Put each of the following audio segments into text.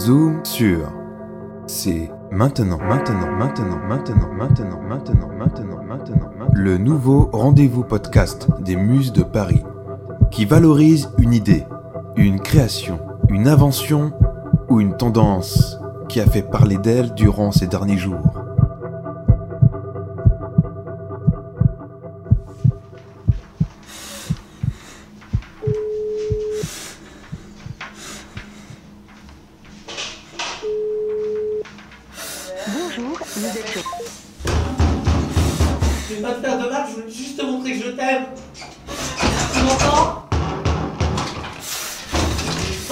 Zoom sur. C'est maintenant, maintenant, maintenant, maintenant, maintenant, maintenant, maintenant, maintenant, maintenant. Le nouveau rendez-vous podcast des Muses de Paris qui valorise une idée, une création, une invention ou une tendance qui a fait parler d'elle durant ces derniers jours. Je vais pas te faire de mal, je veux juste te montrer que je t'aime. Tu m'entends?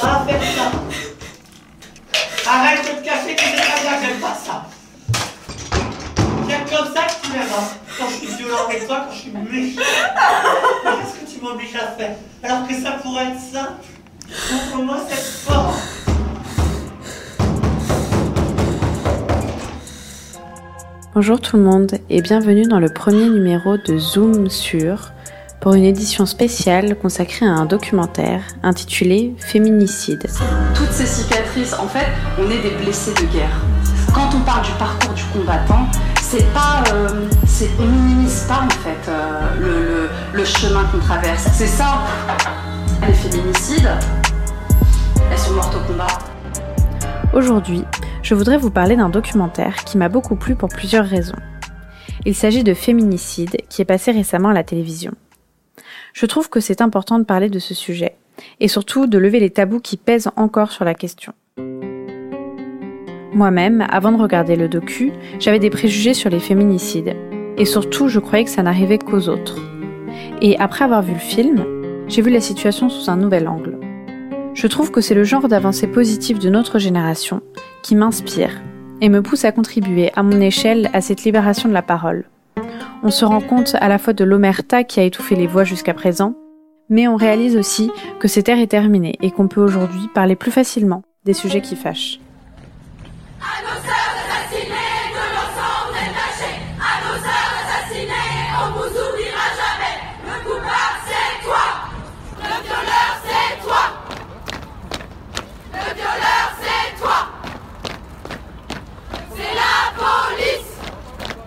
Pas faire ça. Arrête de te cacher, tu sais très bien que j'aime pas ça. J'aime comme ça que tu m'aimes. hein. Quand je suis violent avec toi, quand je suis méchant. Qu'est-ce que tu m'obliges à faire? Alors que ça pourrait être simple. Montre-moi cette force. Bonjour tout le monde et bienvenue dans le premier numéro de Zoom sur pour une édition spéciale consacrée à un documentaire intitulé Féminicide. toutes ces cicatrices, en fait, on est des blessés de guerre. Quand on parle du parcours du combattant, c'est pas, euh, on minimise pas en fait euh, le, le- le chemin qu'on traverse. C'est ça. Les féminicides, elles sont mortes au combat. Aujourd'hui, je voudrais vous parler d'un documentaire qui m'a beaucoup plu pour plusieurs raisons. Il s'agit de Féminicide qui est passé récemment à la télévision. Je trouve que c'est important de parler de ce sujet et surtout de lever les tabous qui pèsent encore sur la question. Moi-même, avant de regarder le docu, j'avais des préjugés sur les féminicides et surtout je croyais que ça n'arrivait qu'aux autres. Et après avoir vu le film, j'ai vu la situation sous un nouvel angle. Je trouve que c'est le genre d'avancée positive de notre génération qui m'inspire et me pousse à contribuer à mon échelle à cette libération de la parole. On se rend compte à la fois de l'omerta qui a étouffé les voix jusqu'à présent, mais on réalise aussi que cette ère est terminée et qu'on peut aujourd'hui parler plus facilement des sujets qui fâchent.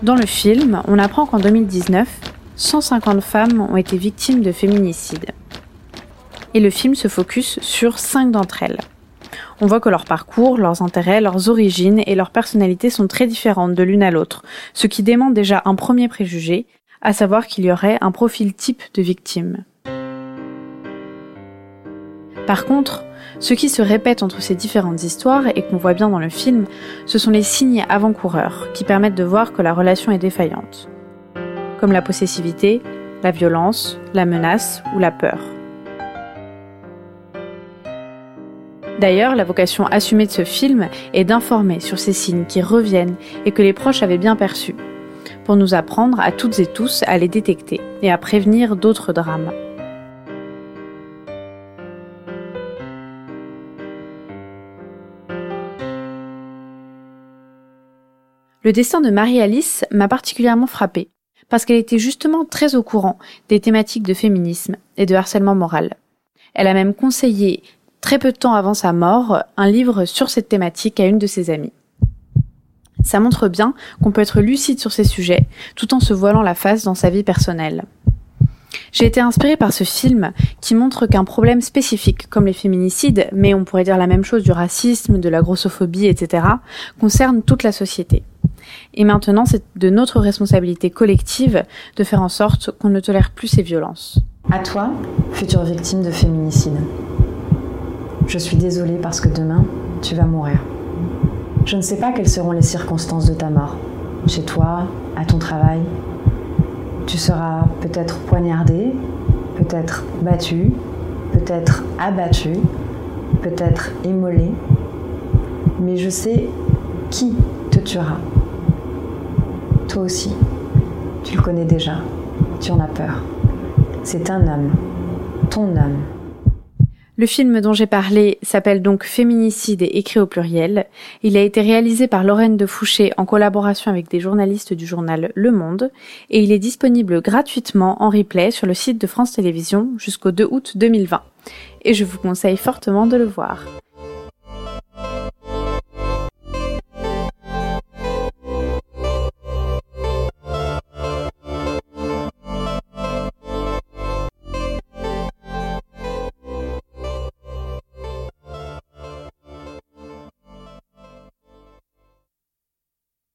Dans le film, on apprend qu'en 2019, 150 femmes ont été victimes de féminicide. Et le film se focus sur cinq d'entre elles. On voit que leur parcours, leurs intérêts, leurs origines et leurs personnalités sont très différentes de l'une à l'autre, ce qui dément déjà un premier préjugé, à savoir qu'il y aurait un profil type de victime. Par contre, ce qui se répète entre ces différentes histoires et qu'on voit bien dans le film, ce sont les signes avant-coureurs qui permettent de voir que la relation est défaillante, comme la possessivité, la violence, la menace ou la peur. D'ailleurs, la vocation assumée de ce film est d'informer sur ces signes qui reviennent et que les proches avaient bien perçus, pour nous apprendre à toutes et tous à les détecter et à prévenir d'autres drames. Le destin de Marie-Alice m'a particulièrement frappée, parce qu'elle était justement très au courant des thématiques de féminisme et de harcèlement moral. Elle a même conseillé, très peu de temps avant sa mort, un livre sur cette thématique à une de ses amies. Ça montre bien qu'on peut être lucide sur ces sujets, tout en se voilant la face dans sa vie personnelle. J'ai été inspirée par ce film qui montre qu'un problème spécifique comme les féminicides, mais on pourrait dire la même chose du racisme, de la grossophobie, etc., concerne toute la société. Et maintenant, c'est de notre responsabilité collective de faire en sorte qu'on ne tolère plus ces violences. À toi, future victime de féminicide. Je suis désolée parce que demain, tu vas mourir. Je ne sais pas quelles seront les circonstances de ta mort. Chez toi, à ton travail. Tu seras peut-être poignardé, peut-être battu, peut-être abattu, peut-être immolé. Mais je sais qui te tuera. Toi aussi, tu le connais déjà. Tu en as peur. C'est un homme, ton homme. Le film dont j'ai parlé s'appelle donc Féminicide et écrit au pluriel. Il a été réalisé par Lorraine de Fouché en collaboration avec des journalistes du journal Le Monde et il est disponible gratuitement en replay sur le site de France Télévisions jusqu'au 2 août 2020. Et je vous conseille fortement de le voir.